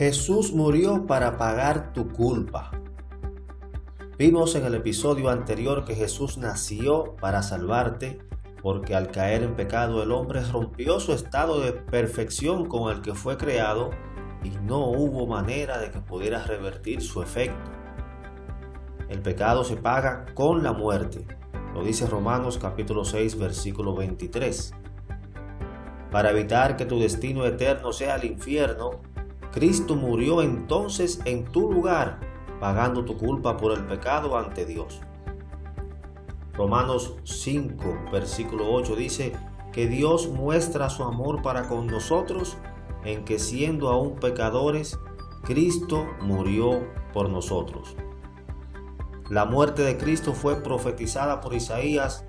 Jesús murió para pagar tu culpa. Vimos en el episodio anterior que Jesús nació para salvarte porque al caer en pecado el hombre rompió su estado de perfección con el que fue creado y no hubo manera de que pudiera revertir su efecto. El pecado se paga con la muerte, lo dice Romanos capítulo 6 versículo 23. Para evitar que tu destino eterno sea el infierno, Cristo murió entonces en tu lugar, pagando tu culpa por el pecado ante Dios. Romanos 5, versículo 8 dice que Dios muestra su amor para con nosotros en que siendo aún pecadores, Cristo murió por nosotros. La muerte de Cristo fue profetizada por Isaías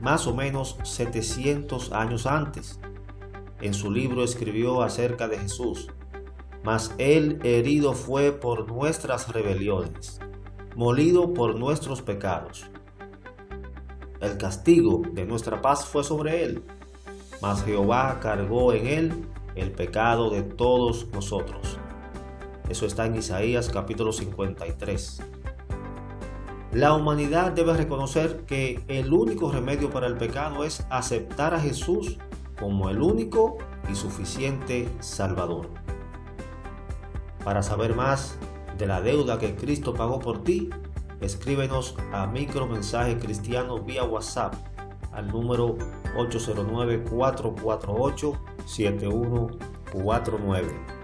más o menos 700 años antes. En su libro escribió acerca de Jesús, mas él herido fue por nuestras rebeliones, molido por nuestros pecados el castigo de nuestra paz fue sobre él, mas Jehová cargó en él el pecado de todos nosotros. Eso está en Isaías capítulo 53. La humanidad debe reconocer que el único remedio para el pecado es aceptar a Jesús como el único y suficiente Salvador. Para saber más de la deuda que Cristo pagó por ti, escríbenos a micromensaje cristiano vía WhatsApp al número 809-448-7149.